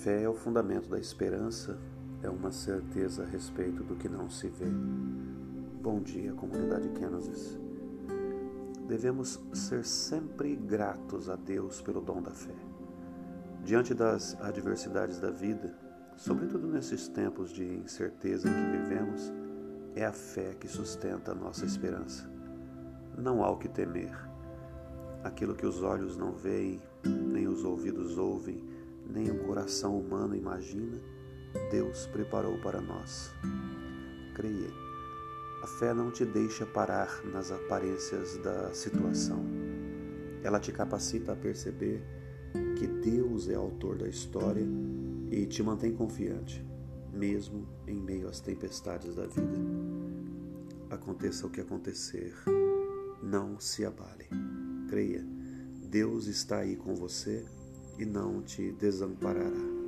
fé é o fundamento da esperança, é uma certeza a respeito do que não se vê. Bom dia, comunidade Kenosis. Devemos ser sempre gratos a Deus pelo dom da fé. Diante das adversidades da vida, sobretudo nesses tempos de incerteza em que vivemos, é a fé que sustenta a nossa esperança. Não há o que temer. Aquilo que os olhos não veem, nem os ouvidos ouvem, nem o coração humano imagina, Deus preparou para nós. Creia, a fé não te deixa parar nas aparências da situação. Ela te capacita a perceber que Deus é autor da história e te mantém confiante, mesmo em meio às tempestades da vida. Aconteça o que acontecer, não se abale. Creia, Deus está aí com você e não te desamparará.